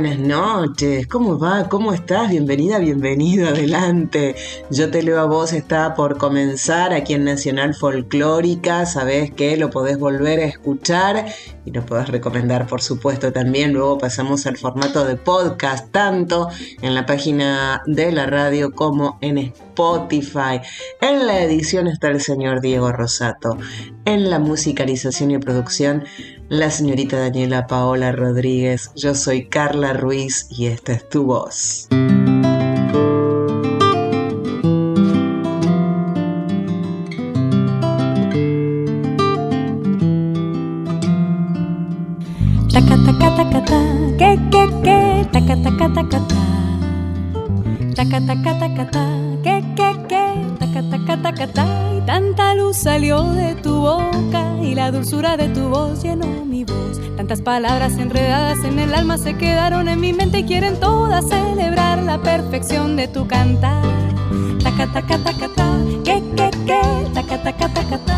Buenas noches. ¿Cómo va? ¿Cómo estás? Bienvenida, bienvenido, adelante. Yo te leo a vos, está por comenzar aquí en Nacional Folclórica. Sabés que lo podés volver a escuchar y lo podés recomendar, por supuesto, también. Luego pasamos al formato de podcast, tanto en la página de la radio como en Spotify. En la edición está el señor Diego Rosato. En la musicalización y producción la señorita Daniela Paola Rodríguez. Yo soy Carla Ruiz y esta es tu voz. Y tanta luz salió de tu boca y la dulzura de tu voz llenó mi voz. Tantas palabras enredadas en el alma se quedaron en mi mente y quieren todas celebrar la perfección de tu cantar. Que, que, que,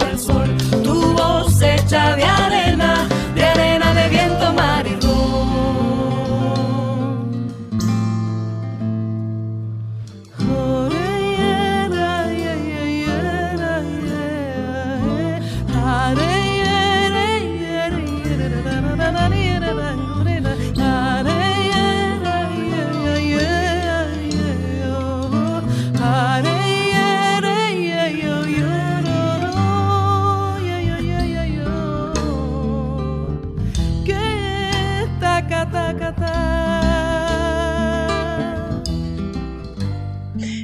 sol. Tu voz hecha de arena,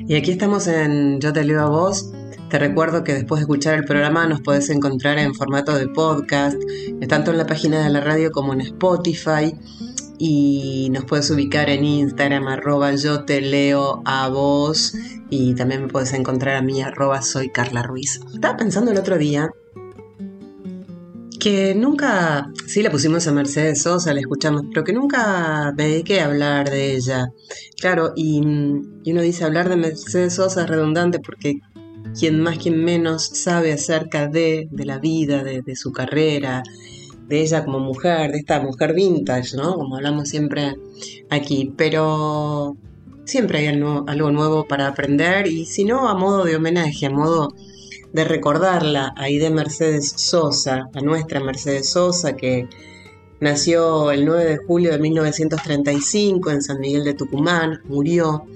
Y aquí estamos en Yo te leo a vos. Te recuerdo que después de escuchar el programa nos podés encontrar en formato de podcast, tanto en la página de la radio como en Spotify. Y nos puedes ubicar en Instagram, arroba yo te leo a vos. Y también me puedes encontrar a mí, arroba soy Carla Ruiz. Estaba pensando el otro día nunca, sí la pusimos a Mercedes Sosa, la escuchamos, pero que nunca me dediqué a hablar de ella. Claro, y, uno dice hablar de Mercedes Sosa es redundante porque quien más, quien menos sabe acerca de, de la vida, de, su carrera, de ella como mujer, de esta mujer vintage, ¿no? Como hablamos siempre aquí, pero siempre hay algo nuevo para aprender y si no, a modo de homenaje, a modo de recordarla ahí de Mercedes Sosa, a nuestra Mercedes Sosa que nació el 9 de julio de 1935 en San Miguel de Tucumán, murió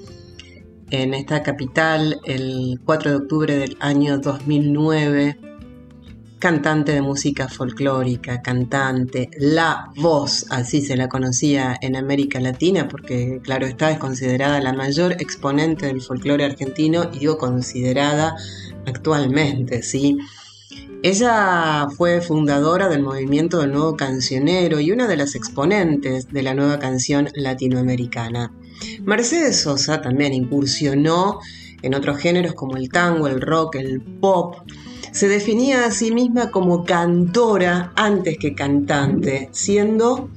en esta capital el 4 de octubre del año 2009, cantante de música folclórica, cantante, la voz, así se la conocía en América Latina, porque claro está, es considerada la mayor exponente del folclore argentino y digo considerada actualmente, ¿sí? Ella fue fundadora del movimiento del nuevo cancionero y una de las exponentes de la nueva canción latinoamericana. Mercedes Sosa también incursionó en otros géneros como el tango, el rock, el pop. Se definía a sí misma como cantora antes que cantante, siendo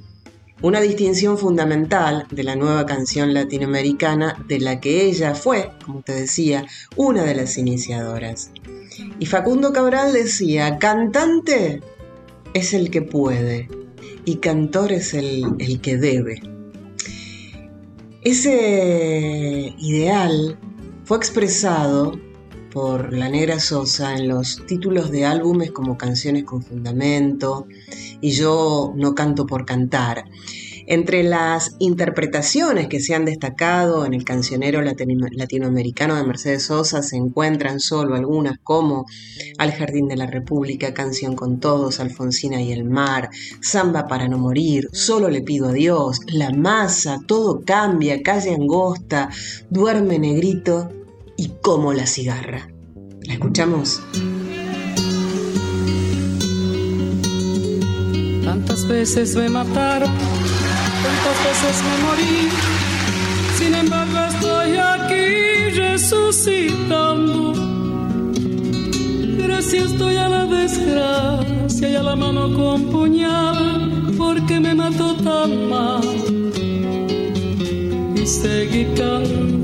una distinción fundamental de la nueva canción latinoamericana de la que ella fue, como te decía, una de las iniciadoras. Y Facundo Cabral decía, cantante es el que puede y cantor es el, el que debe. Ese ideal fue expresado por la Negra Sosa en los títulos de álbumes como Canciones con Fundamento y Yo no canto por cantar. Entre las interpretaciones que se han destacado en el cancionero latinoamericano de Mercedes Sosa se encuentran solo algunas como Al Jardín de la República, Canción con Todos, Alfonsina y el Mar, Samba para no morir, Solo le pido a Dios, La Masa, Todo cambia, Calle Angosta, Duerme Negrito y Como la cigarra. ¿La escuchamos? Tantas veces me mataron tantas veces me morí, sin embargo estoy aquí resucitando. Gracias estoy a la desgracia y a la mano con puñal, porque me mató tan mal. Y seguí cantando,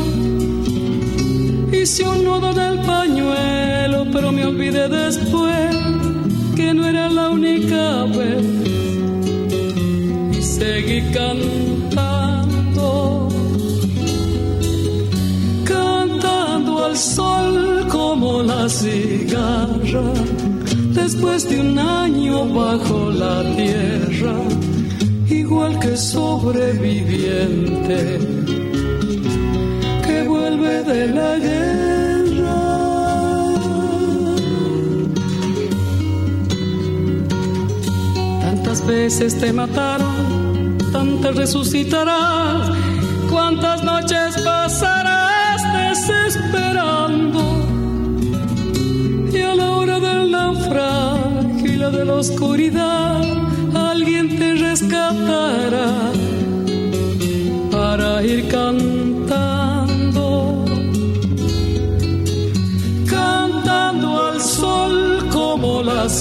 hice un nudo del pañuelo, pero me olvidé después que no era la única vez. Y seguí cantando, cantando al sol como la cigarra, después de un año bajo la tierra, igual que sobreviviente la guerra. Tantas veces te mataron, tantas resucitarás, cuántas noches pasarás desesperando. Y a la hora del naufragio y la de la oscuridad, alguien te rescatará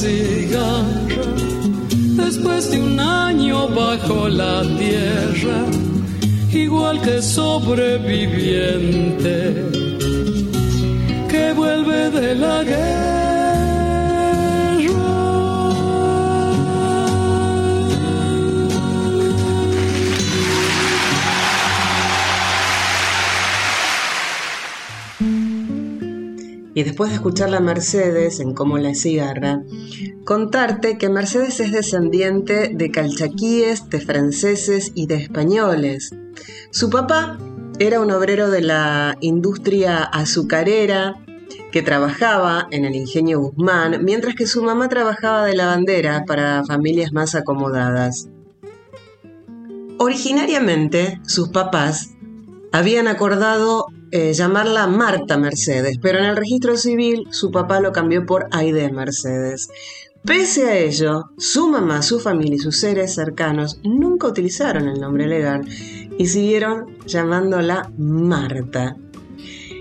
cigarra después de un año bajo la tierra, igual que sobreviviente que vuelve de la guerra. y después de escuchar la Mercedes en Cómo la cigarra, contarte que Mercedes es descendiente de calchaquíes, de franceses y de españoles. Su papá era un obrero de la industria azucarera que trabajaba en el ingenio Guzmán, mientras que su mamá trabajaba de lavandera para familias más acomodadas. Originariamente, sus papás habían acordado eh, llamarla Marta Mercedes, pero en el registro civil su papá lo cambió por Aide Mercedes. Pese a ello, su mamá, su familia y sus seres cercanos nunca utilizaron el nombre legal y siguieron llamándola Marta.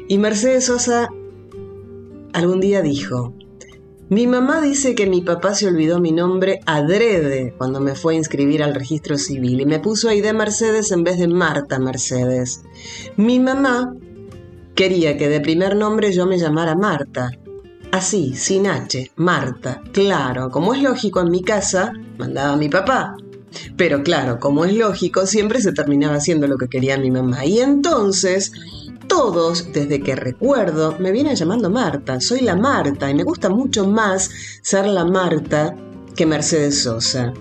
Y Mercedes Sosa algún día dijo, mi mamá dice que mi papá se olvidó mi nombre adrede cuando me fue a inscribir al registro civil y me puso Aide Mercedes en vez de Marta Mercedes. Mi mamá Quería que de primer nombre yo me llamara Marta. Así, sin H, Marta. Claro, como es lógico en mi casa, mandaba a mi papá. Pero claro, como es lógico, siempre se terminaba haciendo lo que quería mi mamá. Y entonces, todos, desde que recuerdo, me vienen llamando Marta. Soy la Marta y me gusta mucho más ser la Marta que Mercedes Sosa.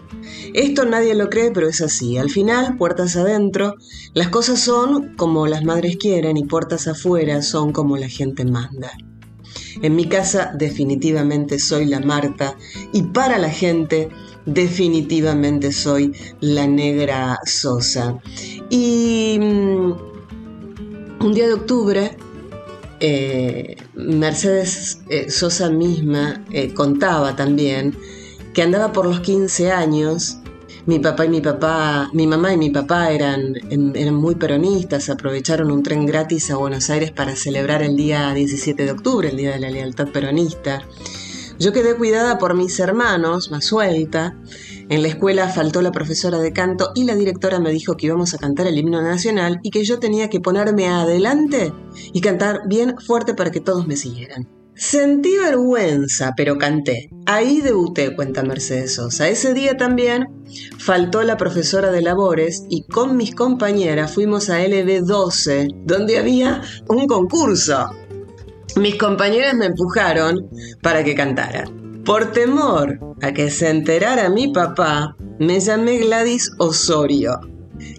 Esto nadie lo cree, pero es así. Al final, puertas adentro, las cosas son como las madres quieren y puertas afuera son como la gente manda. En mi casa definitivamente soy la Marta y para la gente definitivamente soy la negra Sosa. Y mm, un día de octubre, eh, Mercedes eh, Sosa misma eh, contaba también que andaba por los 15 años Mi papá y mi papá, mi mamá y mi papá eran, em, eran muy peronistas, aprovecharon un tren gratis a Buenos Aires para celebrar el día 17 de octubre, el Día de la Lealtad Peronista. Yo quedé cuidada por mis hermanos, más suelta. En la escuela faltó la profesora de canto y la directora me dijo que íbamos a cantar el himno nacional y que yo tenía que ponerme adelante y cantar bien fuerte para que todos me siguieran. Sentí vergüenza, pero canté. Ahí debuté, cuenta Mercedes Sosa. Ese día también faltó la profesora de labores y con mis compañeras fuimos a LB12, donde había un concurso. Mis compañeras me empujaron para que cantara. Por temor a que se enterara mi papá, me llamé Gladys Osorio.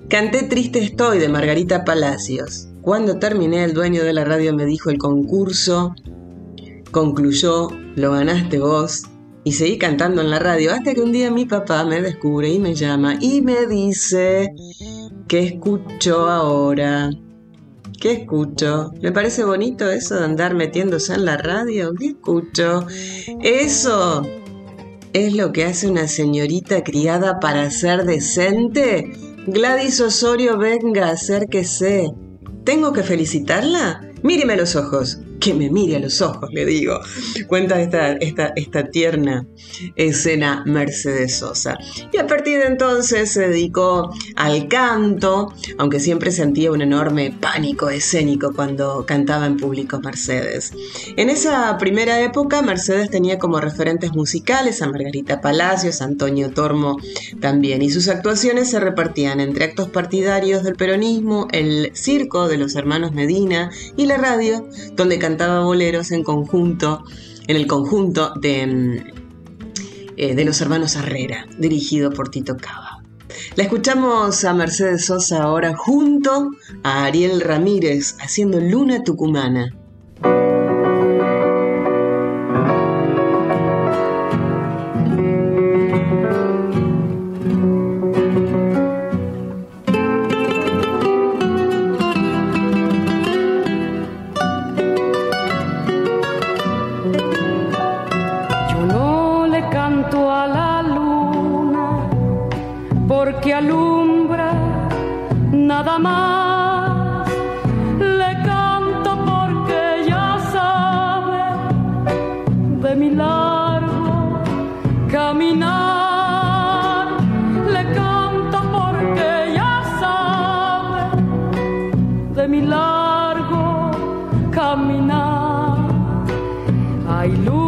Canté Triste Estoy de Margarita Palacios. Cuando terminé, el dueño de la radio me dijo el concurso concluyó, lo ganaste vos, y seguí cantando en la radio hasta que un día mi papá me descubre y me llama y me dice que escucho ahora. ¿Qué escucho? ¿Me parece bonito eso de andar metiéndose en la radio? ¿Qué escucho? Eso es lo que hace una señorita criada para ser decente. Gladys Osorio, venga, acérquese. ¿Tengo que felicitarla? Míreme los ojos que me mire a los ojos, le digo. Cuenta esta, esta, esta tierna escena Mercedes Sosa. Y a partir de entonces se dedicó al canto, aunque siempre sentía un enorme pánico escénico cuando cantaba en público Mercedes. En esa primera época, Mercedes tenía como referentes musicales a Margarita Palacios, Antonio Tormo también, y sus actuaciones se repartían entre actos partidarios del peronismo, el circo de los hermanos Medina y la radio, donde cantaba cantaba boleros en conjunto, en el conjunto de, mm, eh, de los hermanos Herrera, dirigido por Tito Cava. La escuchamos a Mercedes Sosa ahora junto a Ariel Ramírez haciendo Luna Tucumana. I.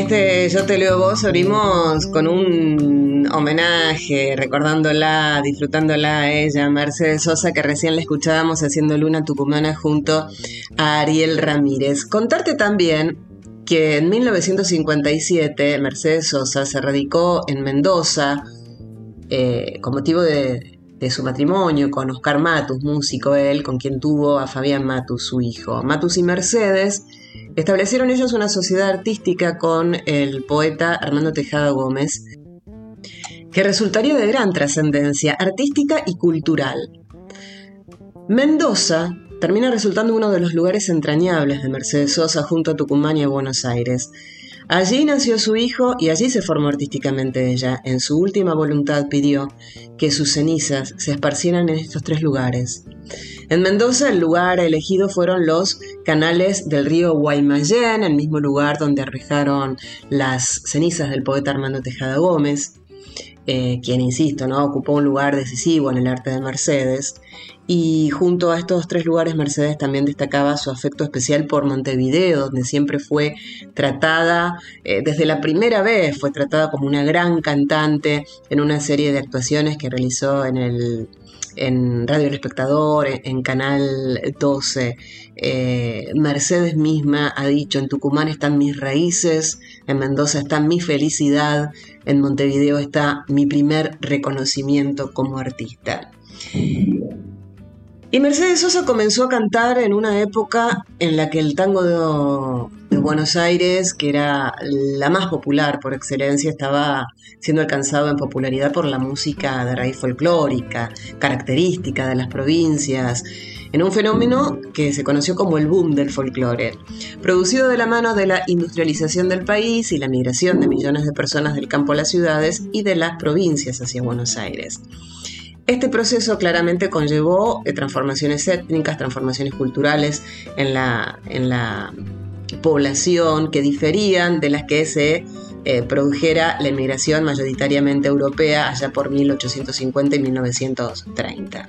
este Yo te leo vos abrimos con un homenaje, recordándola, disfrutándola a ella, Mercedes Sosa, que recién la escuchábamos haciendo Luna Tucumana junto a Ariel Ramírez. Contarte también que en 1957 Mercedes Sosa se radicó en Mendoza eh, con motivo de, de su matrimonio con Oscar Matus, músico él, con quien tuvo a Fabián Matus, su hijo. Matus y Mercedes establecieron ellos una sociedad artística con el poeta Armando Tejada Gómez, que resultaría de gran trascendencia artística y cultural. Mendoza termina resultando uno de los lugares entrañables de Mercedes Sosa junto a Tucumán y a Buenos Aires. Allí nació su hijo y allí se formó artísticamente ella. En su última voluntad pidió que sus cenizas se esparcieran en estos tres lugares. En Mendoza el lugar elegido fueron los canales del río Guaymallén, el mismo lugar donde arrojaron las cenizas del poeta Armando Tejada Gómez. Eh, quien, insisto, ¿no? ocupó un lugar decisivo en el arte de Mercedes. Y junto a estos tres lugares, Mercedes también destacaba su afecto especial por Montevideo, donde siempre fue tratada, eh, desde la primera vez fue tratada como una gran cantante en una serie de actuaciones que realizó en el en Radio El Espectador, en, Canal 12. Eh, Mercedes misma ha dicho, en Tucumán están mis raíces, en Mendoza está mi felicidad, en Montevideo está mi primer reconocimiento como artista. Y Mercedes Sosa comenzó a cantar en una época en la que el tango Buenos Aires, que era la más popular por excelencia, estaba siendo alcanzado en popularidad por la música de raíz folclórica, característica de las provincias, en un fenómeno que se conoció como el boom del folclore, producido de la mano de la industrialización del país y la migración de millones de personas del campo a las ciudades y de las provincias hacia Buenos Aires. Este proceso claramente conllevó eh, transformaciones étnicas, transformaciones culturales en la, en la población que diferían de las que se eh, produjera la inmigración mayoritariamente europea allá por 1850 y 1930.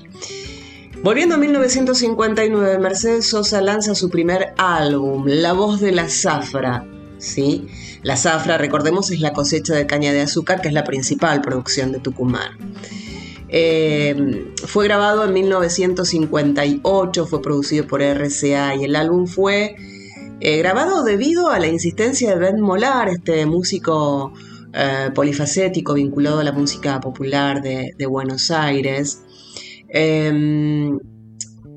Volviendo a 1959, Mercedes Sosa lanza su primer álbum, La voz de la zafra. ¿sí? La zafra, recordemos, es la cosecha de caña de azúcar, que es la principal producción de Tucumán. Eh, fue grabado en 1958, fue producido por RCA y el álbum fue eh, grabado debido a la insistencia de Ben Molar, este músico eh, polifacético vinculado a la música popular de, Buenos Aires.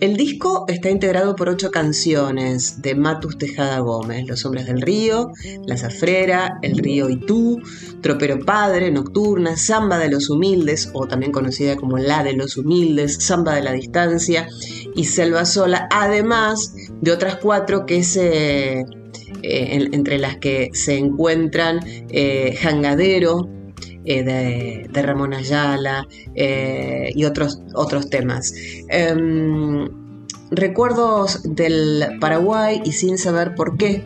El disco está integrado por ocho canciones de Matus Tejada Gómez, Los Hombres del Río, La Zafrera, El Río y Tú, Tropero Padre, Nocturna, Samba de los Humildes, o también conocida como La de los Humildes, Samba de la Distancia y Selva Sola, además de otras cuatro que se... Eh, entre las que se encuentran eh, Jangadero, eh, de, Ramón Ayala eh, y otros, otros temas. Em, recuerdos del Paraguay y sin saber por qué.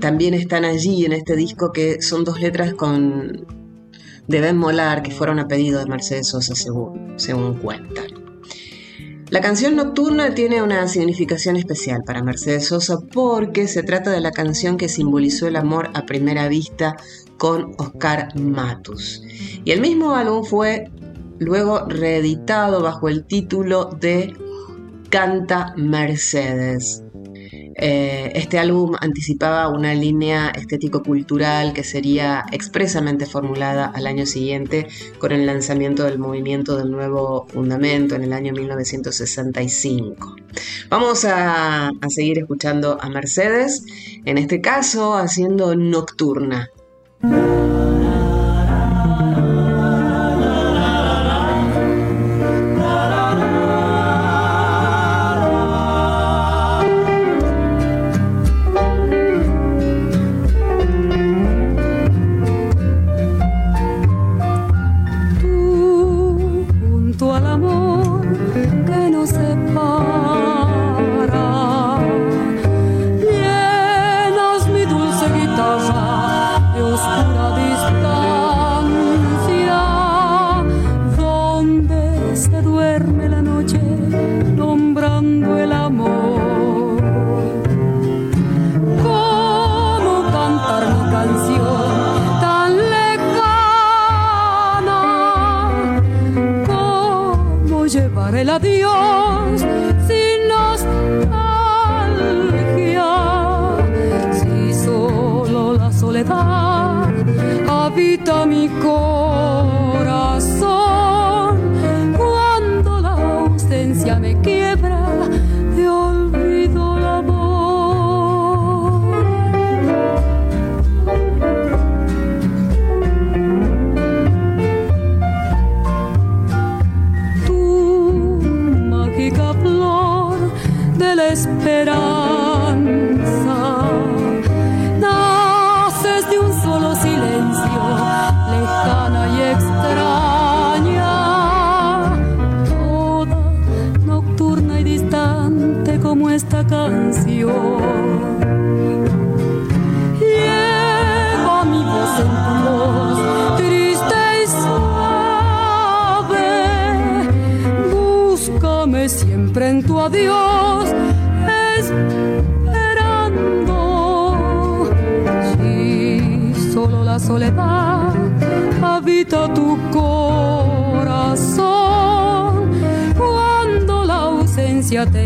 También están allí en este disco que son dos letras con de Ben Molar que fueron a pedido de Mercedes Sosa según, según cuentan. La canción Nocturna tiene una significación especial para Mercedes Sosa porque se trata de la canción que simbolizó el amor a primera vista con Oscar Matus. Y el mismo álbum fue luego reeditado bajo el título de Canta Mercedes. Eh, este álbum anticipaba una línea estético-cultural que sería expresamente formulada al año siguiente con el lanzamiento del movimiento del nuevo fundamento en el año 1965. Vamos a, a seguir escuchando a Mercedes, en este caso haciendo Nocturna.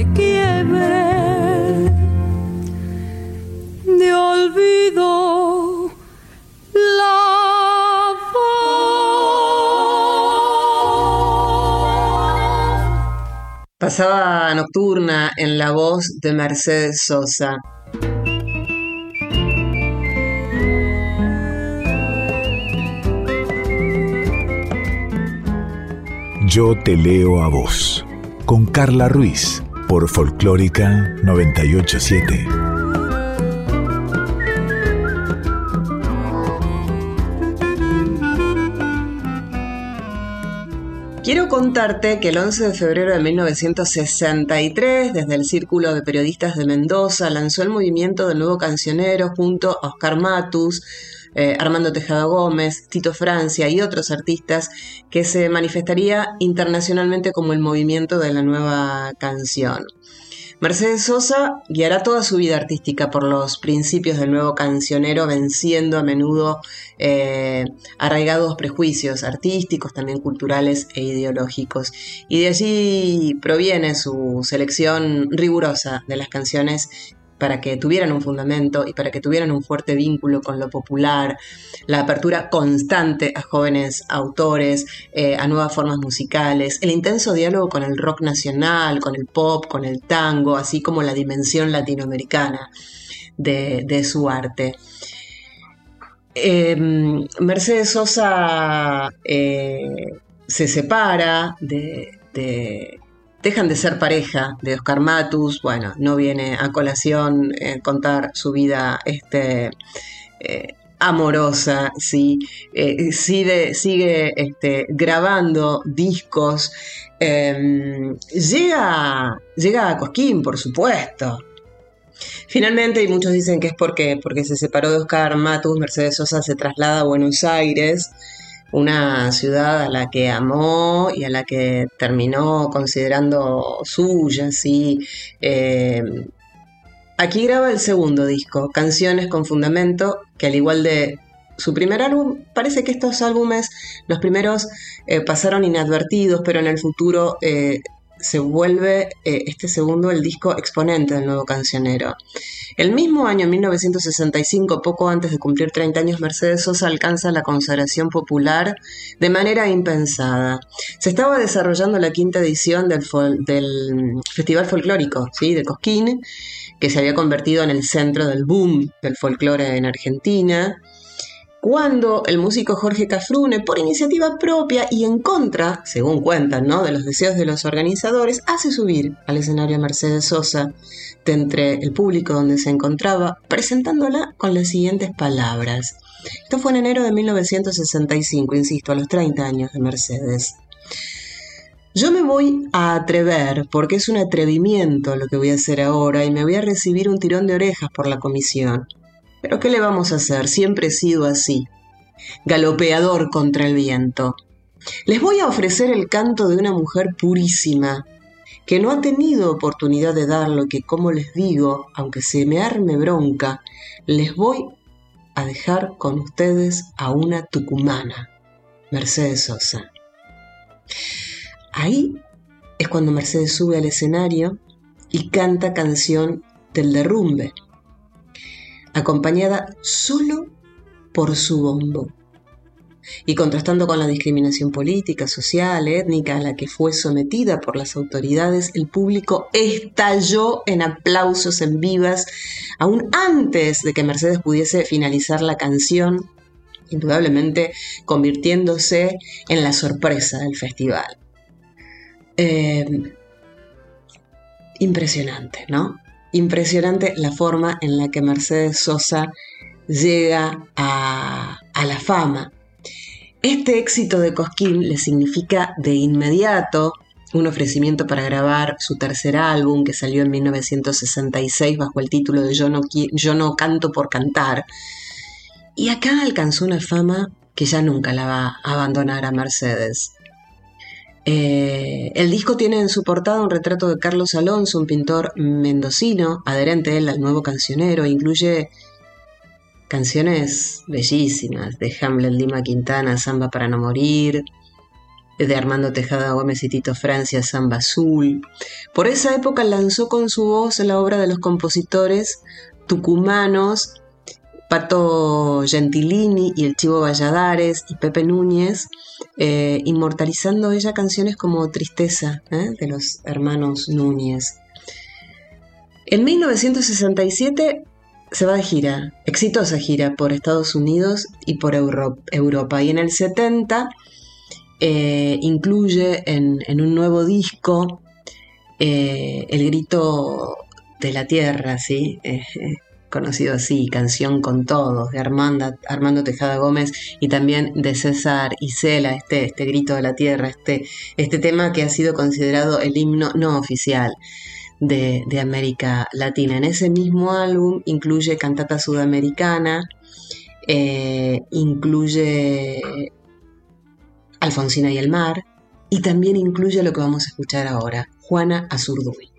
Te quiebre de olvido la voz. Pasaba nocturna en la voz de Mercedes Sosa. Yo te leo a vos. Con Carla Ruiz. Por Folclórica 987. Quiero contarte que el 11 de febrero de 1963, desde el Círculo de Periodistas de Mendoza, lanzó el movimiento del nuevo cancionero junto a Oscar Matus, eh, Armando Tejada Gómez, Tito Francia y otros artistas que se manifestaría internacionalmente como el movimiento de la nueva canción. Mercedes Sosa guiará toda su vida artística por los principios del nuevo cancionero, venciendo a menudo eh, arraigados prejuicios artísticos, también culturales e ideológicos. Y de allí proviene su selección rigurosa de las canciones para que tuvieran un fundamento y para que tuvieran un fuerte vínculo con lo popular, la apertura constante a jóvenes autores, eh, a nuevas formas musicales, el intenso diálogo con el rock nacional, con el pop, con el tango, así como la dimensión latinoamericana de, su arte. Eh, Mercedes Sosa eh, se separa de, de dejan de ser pareja de Oscar Matus, bueno, no viene a colación eh, contar su vida este, eh, amorosa, ¿sí? Eh, sigue, sigue este, grabando discos, em, llega, llega a Cosquín, por supuesto. Finalmente, y muchos dicen que es porque, porque se separó de Oscar Matus, Mercedes Sosa se traslada a Buenos Aires, una ciudad a la que amó y a la que terminó considerando suya, ¿sí? Eh, aquí graba el segundo disco, Canciones con Fundamento, que al igual de su primer álbum, parece que estos álbumes, los primeros, eh, pasaron inadvertidos, pero en el futuro eh, se vuelve eh, este segundo el disco exponente del nuevo cancionero. El mismo año, 1965, poco antes de cumplir 30 años, Mercedes Sosa alcanza la consagración popular de manera impensada. Se estaba desarrollando la quinta edición del, del Festival Folclórico de Cosquín, que se había convertido en el centro del boom del folclore en Argentina cuando el músico Jorge Cafrune, por iniciativa propia y en contra, según cuentan, ¿no? de los deseos de los organizadores, hace subir al escenario a Mercedes Sosa de entre el público donde se encontraba, presentándola con las siguientes palabras. Esto fue en enero de 1965, insisto, a los 30 años de Mercedes. Yo me voy a atrever, porque es un atrevimiento lo que voy a hacer ahora, y me voy a recibir un tirón de orejas por la comisión. Pero ¿qué le vamos a hacer? Siempre he sido así. Galopeador contra el viento. Les voy a ofrecer el canto de una mujer purísima, que no ha tenido oportunidad de dar lo que, como les digo, aunque se me arme bronca, les voy a dejar con ustedes a una tucumana, Mercedes Sosa. Ahí es cuando Mercedes sube al escenario y canta canción del derrumbe, acompañada solo por su bombo. Y contrastando con la discriminación política, social, étnica a la que fue sometida por las autoridades, el público estalló en aplausos en vivas, aún antes de que Mercedes pudiese finalizar la canción, indudablemente convirtiéndose en la sorpresa del festival. Eh, impresionante, ¿no? Impresionante la forma en la que Mercedes Sosa llega a, la fama. Este éxito de Cosquín le significa de inmediato un ofrecimiento para grabar su tercer álbum que salió en 1966 bajo el título de Yo no, Yo no canto por cantar. Y acá alcanzó una fama que ya nunca la va a abandonar a Mercedes. Eh, el disco tiene en su portada un retrato de Carlos Alonso, un pintor mendocino, adherente él al nuevo cancionero, incluye canciones bellísimas de Hamlet Lima Quintana, Samba para no morir, de Armando Tejada Gómez y Tito Francia, Samba Azul. Por esa época lanzó con su voz la obra de los compositores tucumanos Pato Gentilini y el Chivo Valladares y Pepe Núñez, eh, inmortalizando ella canciones como Tristeza ¿eh? de los hermanos Núñez. En 1967 se va de gira, exitosa gira por Estados Unidos y por Europa. Y en el 70 eh, incluye en, un nuevo disco El grito de la tierra, ¿sí? Conocido así, Canción con Todos, de Armando Tejada Gómez y también de César Isela, este, este grito de la tierra, este, este tema que ha sido considerado el himno no oficial. De, América Latina. En ese mismo álbum incluye Cantata Sudamericana, eh, incluye Alfonsina y el Mar, y también incluye lo que vamos a escuchar ahora, Juana Azurduy.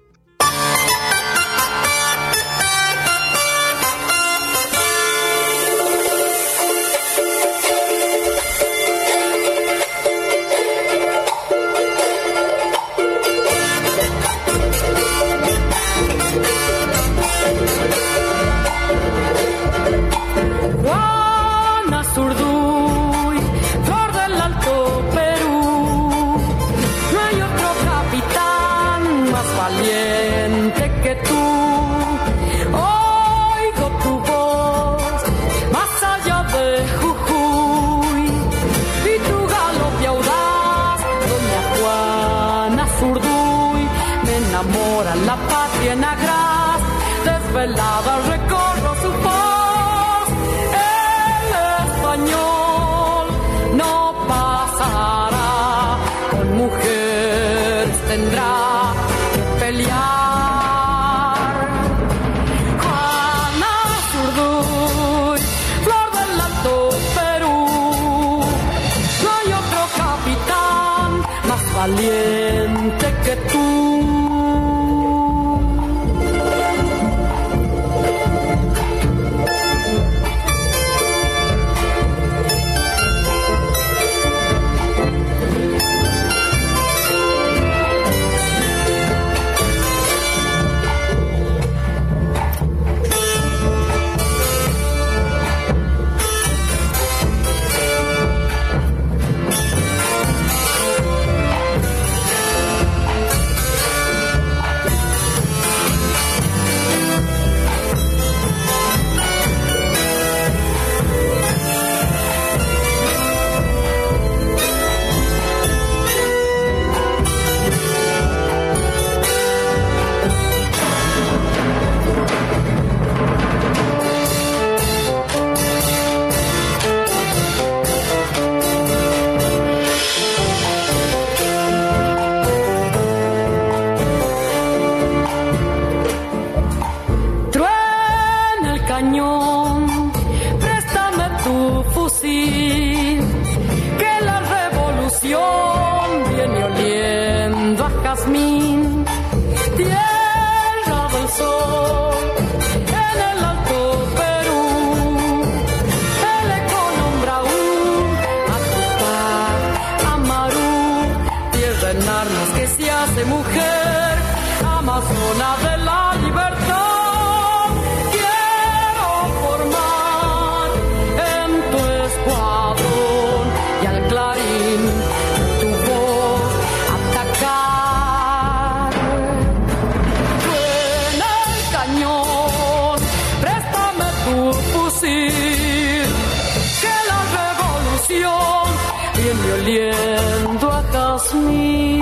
Oliendo a Kashmir.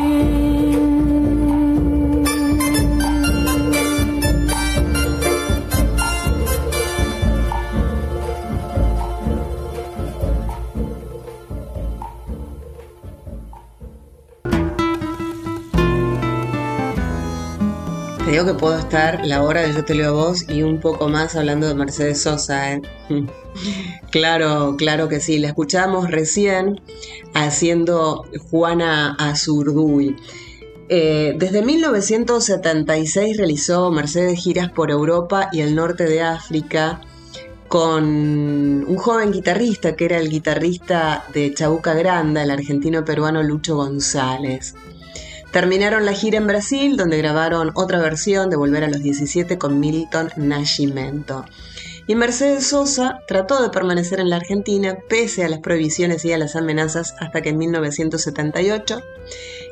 Que puedo estar la hora de Yo te leo a vos y un poco más hablando de Mercedes Sosa. ¿eh? claro, claro que sí. La escuchamos recién haciendo Juana Azurduy. Eh, desde 1976 realizó Mercedes giras por Europa y el norte de África con un joven guitarrista que era el guitarrista de Chabuca Granda, el argentino peruano Lucho González. Terminaron la gira en Brasil, donde grabaron otra versión de Volver a los 17 con Milton Nascimento. Y Mercedes Sosa trató de permanecer en la Argentina pese a las prohibiciones y a las amenazas hasta que en 1978,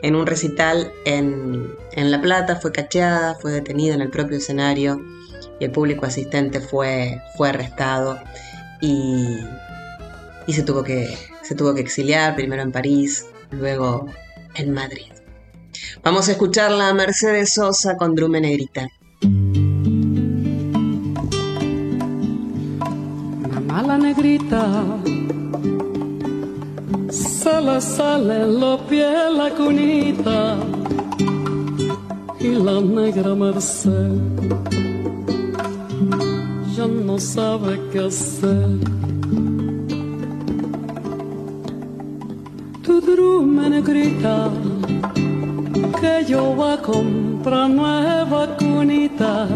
en un recital en, La Plata, fue cacheada, fue detenida en el propio escenario y el público asistente fue, arrestado y, y se, tuvo que, se tuvo que exiliar, primero en París, luego en Madrid. Vamos a escucharla a Mercedes Sosa con Drume Negrita. Mamá la negrita, sale, sale lo piel la cunita y la negra Merced ya no sabe qué hacer. Tu drume negrita que yo voy a comprar nueva cunita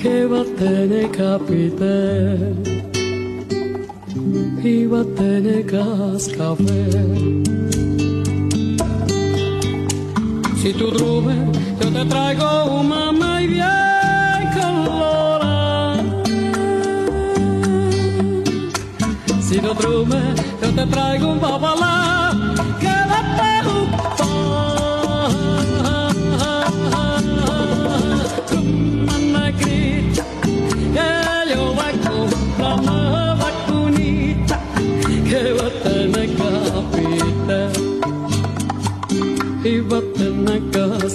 que va a tener capite y va a tener cascabel. Si tú drume, yo te traigo un mamá y bien colorada. Si tú drume, yo te traigo un babalá Si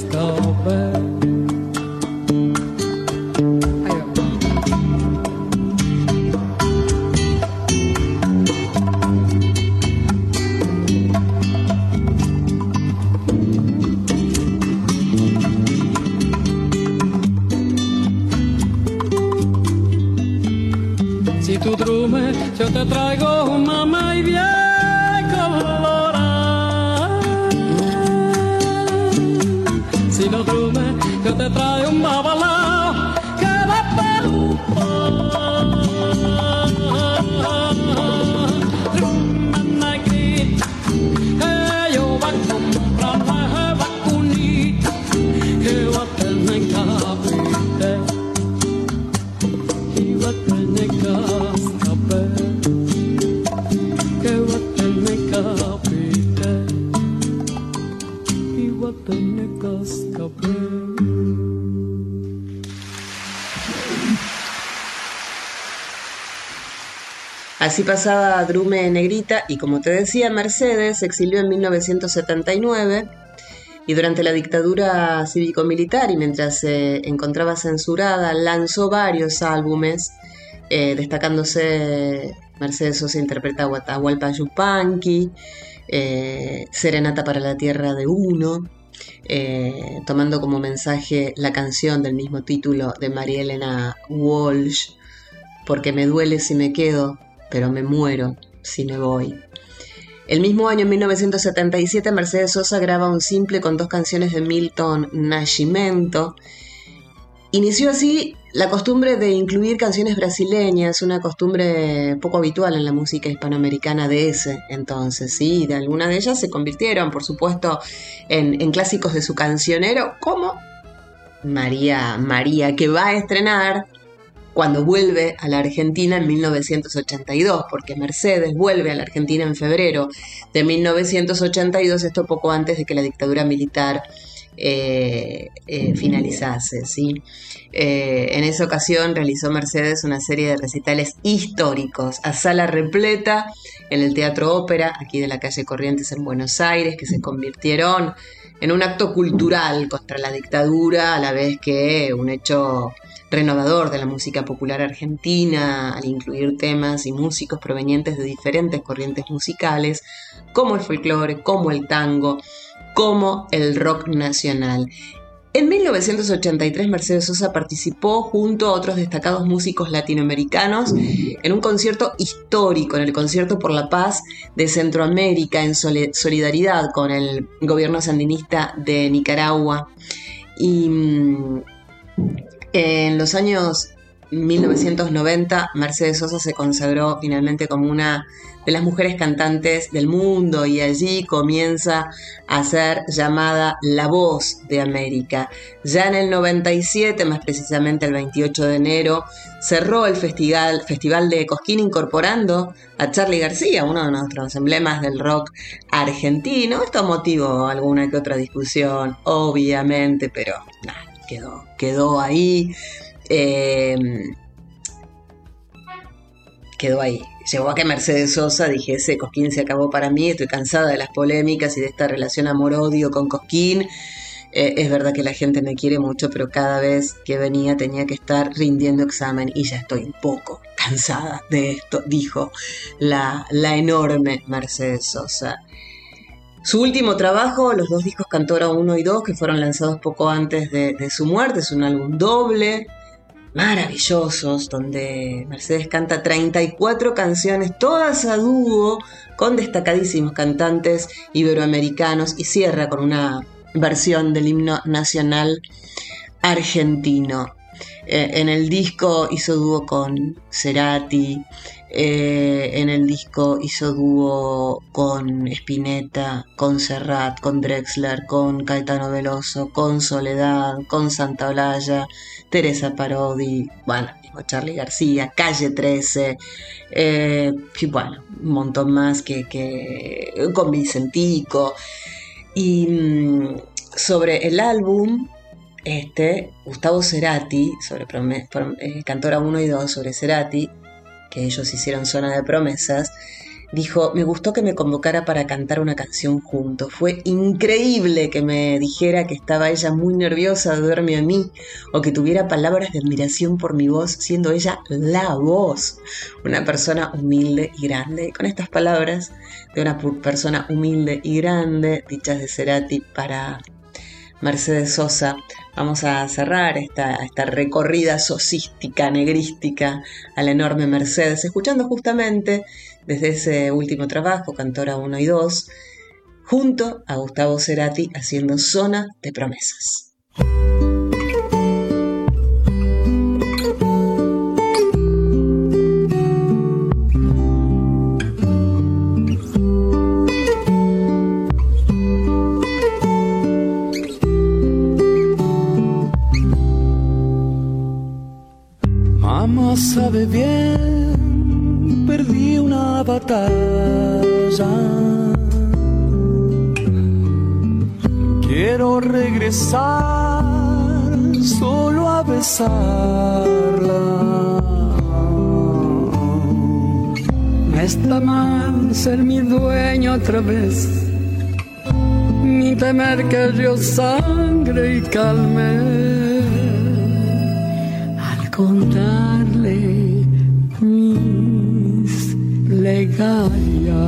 tú drume, yo te traigo un mamá y bien yo te traigo Así pasaba Drume Negrita y como te decía, Mercedes se exilió en 1979 y durante la dictadura cívico-militar y mientras se encontraba censurada lanzó varios álbumes, eh, destacándose Mercedes Sosa interpreta Atahualpa Yupanqui, eh, Serenata para la Tierra de Uno, eh, tomando como mensaje la canción del mismo título de María Elena Walsh, porque me duele si me quedo, pero me muero si me voy. El mismo año, en 1977, Mercedes Sosa graba un simple con dos canciones de Milton Nascimento. Inició así la costumbre de incluir canciones brasileñas, una costumbre poco habitual en la música hispanoamericana de ese entonces, ¿sí? De algunas de ellas se convirtieron, por supuesto, en, en clásicos de su cancionero, como María María, que va a estrenar cuando vuelve a la Argentina en 1982, porque Mercedes vuelve a la Argentina en febrero de 1982, esto poco antes de que la dictadura militar eh, eh, finalizase. ¿sí? Eh, en esa ocasión realizó Mercedes una serie de recitales históricos a sala repleta en el Teatro Ópera, aquí de la calle Corrientes en Buenos Aires, que se convirtieron en un acto cultural contra la dictadura, a la vez que un hecho renovador de la música popular argentina, al incluir temas y músicos provenientes de diferentes corrientes musicales, como el folclore, como el tango, como el rock nacional. En 1983 Mercedes Sosa participó junto a otros destacados músicos latinoamericanos en un concierto histórico, en el Concierto por la Paz de Centroamérica, en solidaridad con el gobierno sandinista de Nicaragua. Y mm, en los años 1990, Mercedes Sosa se consagró finalmente como una de las mujeres cantantes del mundo y allí comienza a ser llamada la voz de América. Ya en el 97, más precisamente el 28 de enero, cerró el festival, festival de Cosquín incorporando a Charlie García, uno de nuestros emblemas del rock argentino. Esto motivó alguna que otra discusión, obviamente, pero nada, quedó, quedó ahí. Em, quedó ahí. Llegó a que Mercedes Sosa dijese, Cosquín se acabó para mí, estoy cansada de las polémicas y de esta relación amor-odio con Cosquín. Eh, es verdad que la gente me quiere mucho, pero cada vez que venía tenía que estar rindiendo examen y ya estoy un poco cansada de esto, dijo la, la enorme Mercedes Sosa. Su último trabajo, los dos discos Cantora 1 y 2, que fueron lanzados poco antes de, su muerte, es un álbum doble, maravillosos, donde Mercedes canta 34 canciones, todas a dúo, con destacadísimos cantantes iberoamericanos y cierra con una versión del himno nacional argentino. Eh, en el disco hizo dúo con Cerati, eh, en el disco hizo dúo con Spinetta, con Serrat, con Drexler, con Caetano Veloso, con Soledad, con Santa Olaya, Teresa Parodi, bueno, Charlie García, Calle 13, eh, y bueno, un montón más que, con Vicentico. Y mm, sobre el álbum, este, Gustavo Cerati, sobre eh, Cantora 1 y 2, sobre Cerati, que ellos hicieron Zona de Promesas, dijo, me gustó que me convocara para cantar una canción juntos. Fue increíble que me dijera que estaba ella muy nerviosa de verme a mí o que tuviera palabras de admiración por mi voz, siendo ella la voz. Una persona humilde y grande. con estas palabras de una persona humilde y grande, dichas de Cerati para Mercedes Sosa, vamos a cerrar esta, recorrida sosística, negrística a la enorme Mercedes, escuchando justamente desde ese último trabajo, Cantora 1 y 2, junto a Gustavo Cerati haciendo Zona de Promesas. Sabe bien perdí una batalla. Quiero regresar solo a besarla. Me está mal ser mi dueño otra vez, ni temer que yo sangre y calme. Al contarle plegaria.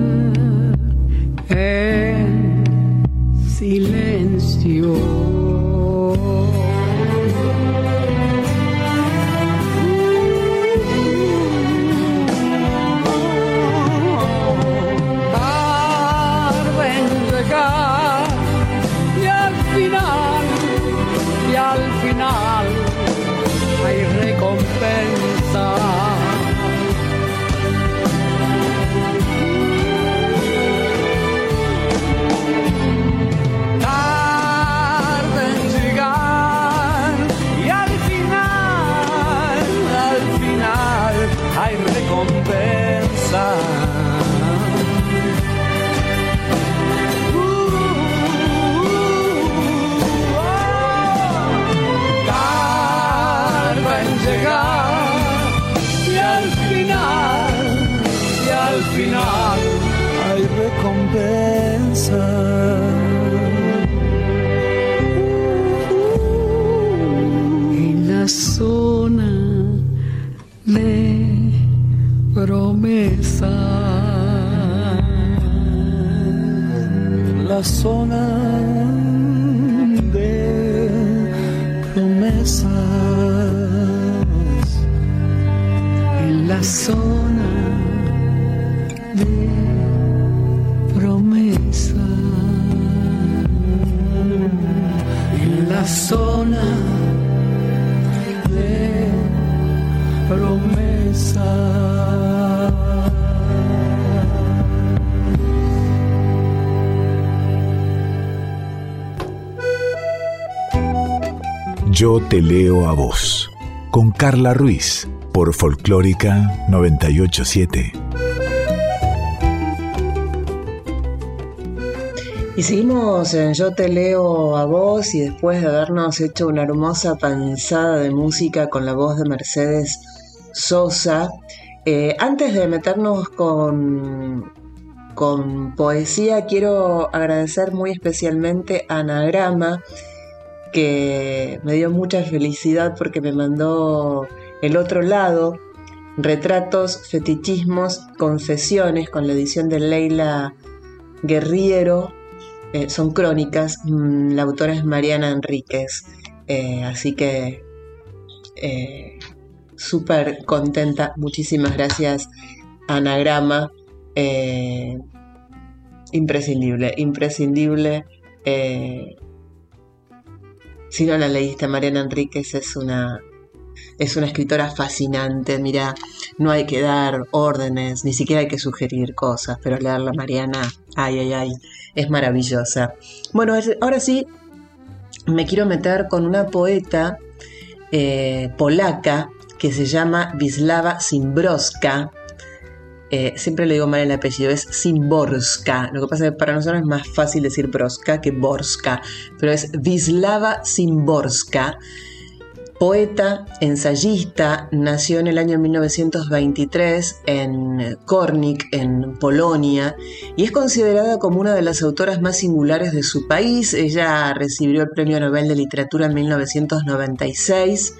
silencio. Zona te leo a vos, con Carla Ruiz, por Folclórica 987. Y seguimos en Yo te leo a vos y después de habernos hecho una hermosa panzada de música con la voz de Mercedes Sosa, eh, antes de meternos con, con poesía, quiero agradecer muy especialmente a Anagrama, que me dio mucha felicidad porque me mandó el otro lado, retratos, fetichismos, confesiones con la edición de Leila Guerriero. Eh, son crónicas, mm, la autora es Mariana Enríquez, eh, así que eh, súper contenta, muchísimas gracias Anagrama, imprescindible, imprescindible si no la leíste, Mariana Enríquez es una, es una escritora fascinante. Mira, no hay que dar órdenes, ni siquiera hay que sugerir cosas, pero leerla, Mariana, ay, ay, ay, es maravillosa. Bueno, ahora sí, me quiero meter con una poeta eh, polaca que se llama Wisława Szymborska, eh, siempre le digo mal el apellido, es Simborska. Lo que pasa es que para nosotros es más fácil decir Broska que Borska, pero es Wisława Simborska. Poeta, ensayista, nació en el año 1923 en Kornik, en Polonia, y es considerada como una de las autoras más singulares de su país. Ella recibió el Premio Nobel de Literatura en 1996.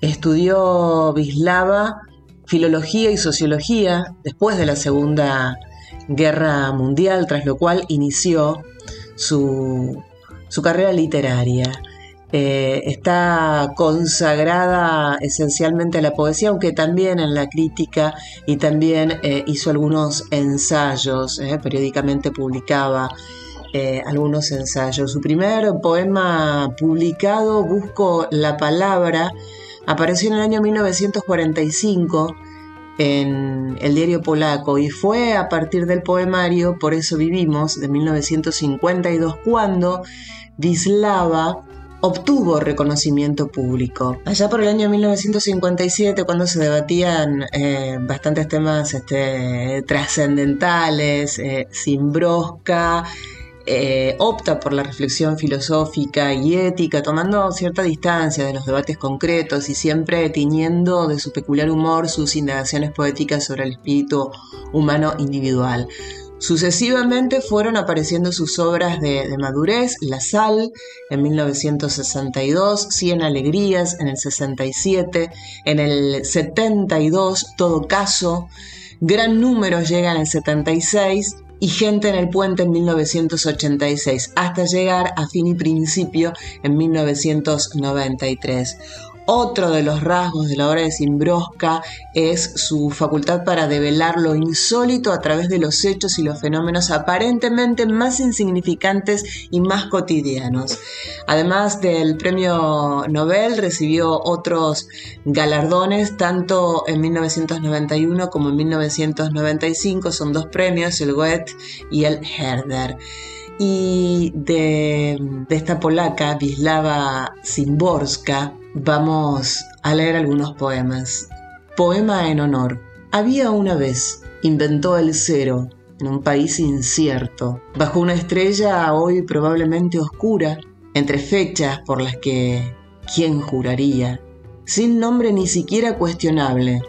Estudió Wisława filología y sociología después de la Segunda Guerra Mundial, tras lo cual inició su, carrera literaria. Eh, está consagrada esencialmente a la poesía, aunque también en la crítica y también eh, hizo algunos ensayos, eh, periódicamente publicaba algunos ensayos. Su primer poema publicado, Busco la Palabra, Apareció en el año 1945 en el diario polaco y fue a partir del poemario Por eso vivimos de 1952 cuando Vislava obtuvo reconocimiento público. Allá por el año 1957, cuando se debatían eh, bastantes temas este, trascendentales, eh, sin brosca, eh, opta por la reflexión filosófica y ética, tomando cierta distancia de los debates concretos y siempre tiñendo de su peculiar humor sus indagaciones poéticas sobre el espíritu humano individual. Sucesivamente fueron apareciendo sus obras de, madurez, La Sal en 1962, Cien Alegrías en el 67, en el 72, Todo Caso, Gran Número llega en el 76 y Gente en el Puente en 1986, hasta llegar a fin y principio en 1993. Otro de los rasgos de la obra de Simbrosca es su facultad para develar lo insólito a través de los hechos y los fenómenos aparentemente más insignificantes y más cotidianos. Además del premio Nobel, recibió otros galardones tanto en 1991 como en 1995. Son dos premios, el Goethe y el Herder y de, esta polaca, Wislawa Szymborska, Vamos a leer algunos poemas. Poema en honor. Había una vez, inventó el cero, en un país incierto, bajo una estrella hoy probablemente oscura, entre fechas por las que, ¿quién juraría? Sin nombre ni siquiera cuestionable,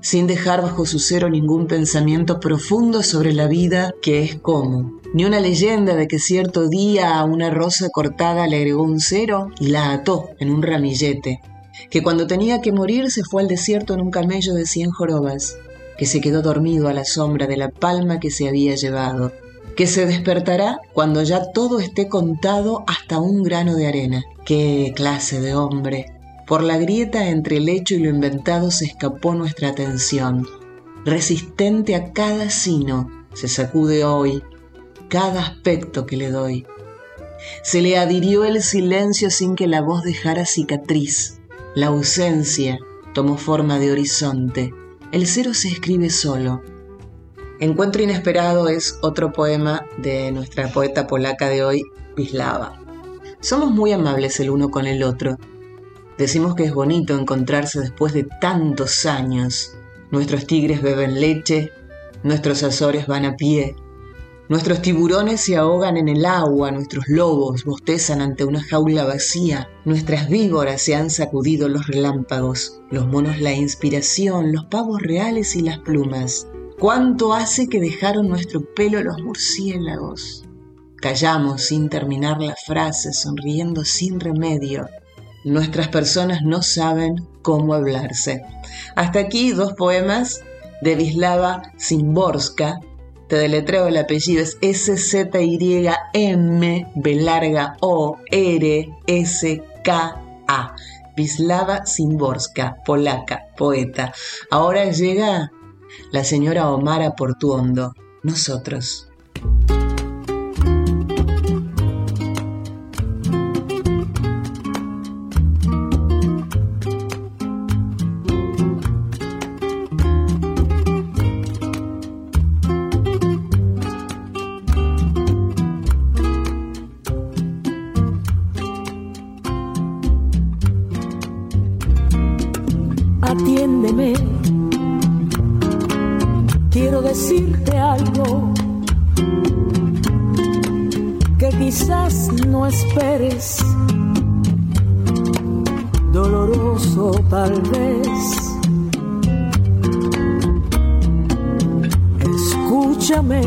sin dejar bajo su cero ningún pensamiento profundo sobre la vida que es como, ni una leyenda de que cierto día una rosa cortada le agregó un cero y la ató en un ramillete, que cuando tenía que morir se fue al desierto en un camello de cien jorobas, que se quedó dormido a la sombra de la palma que se había llevado, que se despertará cuando ya todo esté contado hasta un grano de arena. ¡Qué clase de hombre! Por la grieta entre el hecho y lo inventado se escapó nuestra atención. Resistente a cada sino, se sacude hoy cada aspecto que le doy. Se le adhirió el silencio sin que la voz dejara cicatriz. La ausencia tomó forma de horizonte. El cero se escribe solo. Encuentro inesperado es otro poema de nuestra poeta polaca de hoy, Wislawa. Somos muy amables el uno con el otro Decimos que es bonito encontrarse después de tantos años. Nuestros tigres beben leche, nuestros azores van a pie, nuestros tiburones se ahogan en el agua, nuestros lobos bostezan ante una jaula vacía, nuestras víboras se han sacudido los relámpagos, los monos la inspiración, los pavos reales y las plumas. ¿Cuánto hace que dejaron nuestro pelo los murciélagos? Callamos sin terminar la frase, sonriendo sin remedio nuestras personas no saben cómo hablarse. Hasta aquí dos poemas de Vislava Simborska. Te deletreo el apellido, es S-Z-Y-M, B larga O, R, S, K, A. Vislava Simborska, polaca, poeta. Ahora llega la señora Omara Portuondo, nosotros. atiéndeme. Quiero decirte algo que quizás no esperes, doloroso tal vez. Escúchame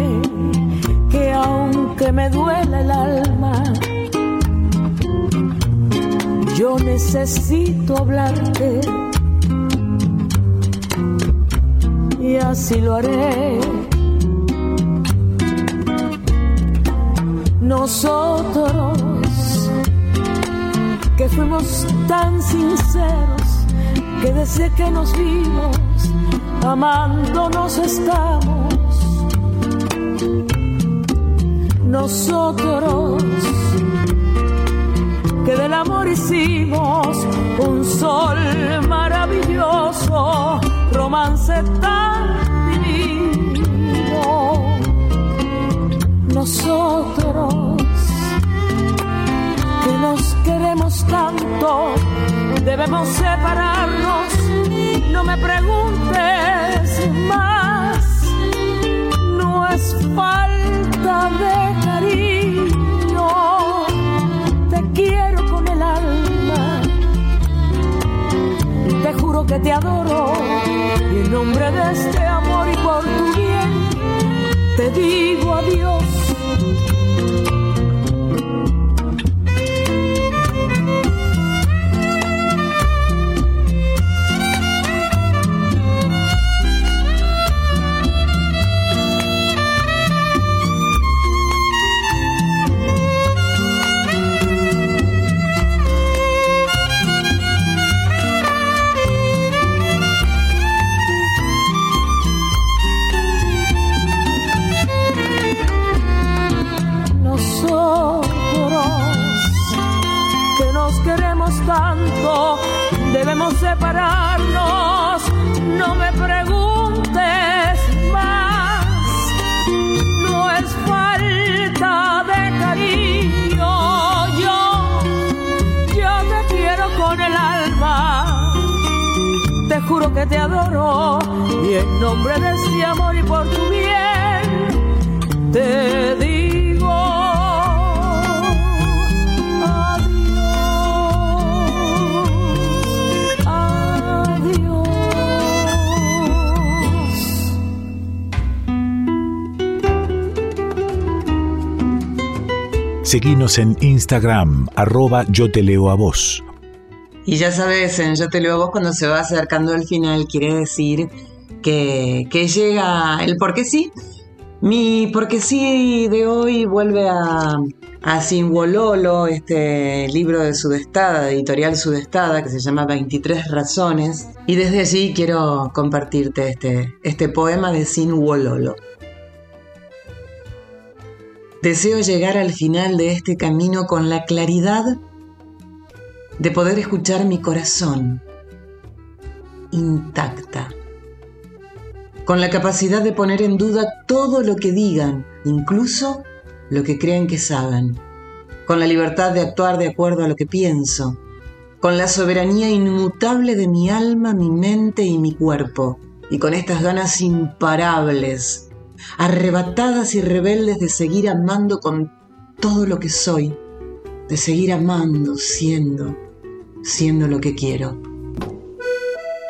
que aunque me duele el alma, yo necesito hablarte que nos vimos, amándonos estamos. Nosotros, que del amor hicimos un sol maravilloso, romance tan nosotros que nos queremos tanto, debemos separarnos. No me preguntes más, no es falta de cariño, te quiero con el alma, te juro que te adoro y en nombre de este amor y por tu bien te digo adiós. En Instagram, arroba yo te leo a vos. Y ya sabes, en Yo te leo a vos cuando se va acercando al final quiere decir que, que llega el porque sí. Mi porque sí de hoy vuelve a, a Sinwololo, este libro de Sudestada, editorial Sudestada, que se llama 23 razones. Y desde allí quiero compartirte este, este poema de Sinwololo. Deseo llegar al final de este camino con la claridad de poder escuchar mi corazón intacta, con la capacidad de poner en duda todo lo que digan, incluso lo que creen que saben, con la libertad de actuar de acuerdo a lo que pienso, con la soberanía inmutable de mi alma, mi mente y mi cuerpo, y con estas ganas imparables arrebatadas y rebeldes de seguir amando con todo lo que soy, de seguir amando, siendo, siendo lo que quiero.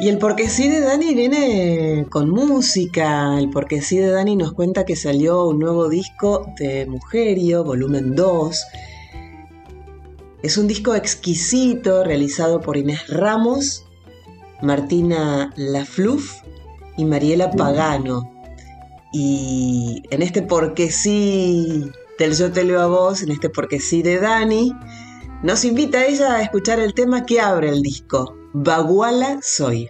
Y el porque sí de Dani viene con música. El porque sí de Dani nos cuenta que salió un nuevo disco de Mujerio, volumen 2. Es un disco exquisito realizado por Inés Ramos, Martina Lafluf y Mariela Pagano. Y en este porque sí del Yo te leo a vos, en este porque sí de Dani, nos invita ella a escuchar el tema que abre el disco, Baguala Soy.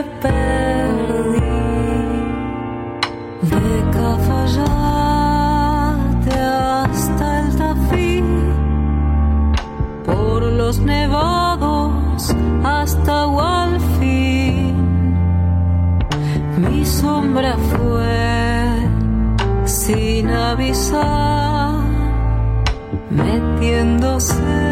derritiéndose.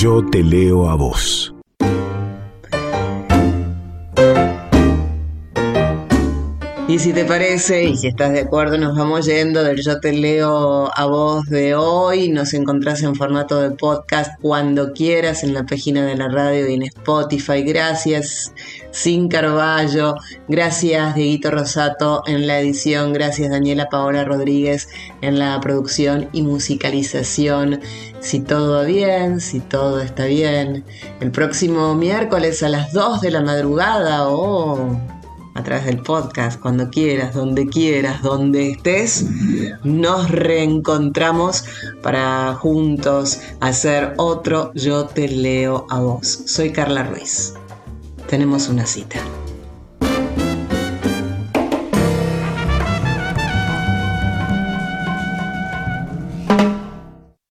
Yo te leo a vos. Y si te parece y si estás de acuerdo, nos vamos yendo del Yo te leo a voz de hoy. Nos encontrás en formato de podcast cuando quieras en la página de la radio y en Spotify. Gracias, Sin Carballo. Gracias, Dieguito Rosato en la edición. Gracias, Daniela Paola Rodríguez en la producción y musicalización. Si todo va bien, si todo está bien. El próximo miércoles a las 2 de la madrugada o a través del podcast, cuando quieras, donde quieras, donde estés, nos reencontramos para juntos hacer otro Yo te leo a vos. Soy Carla Ruiz. Tenemos una cita.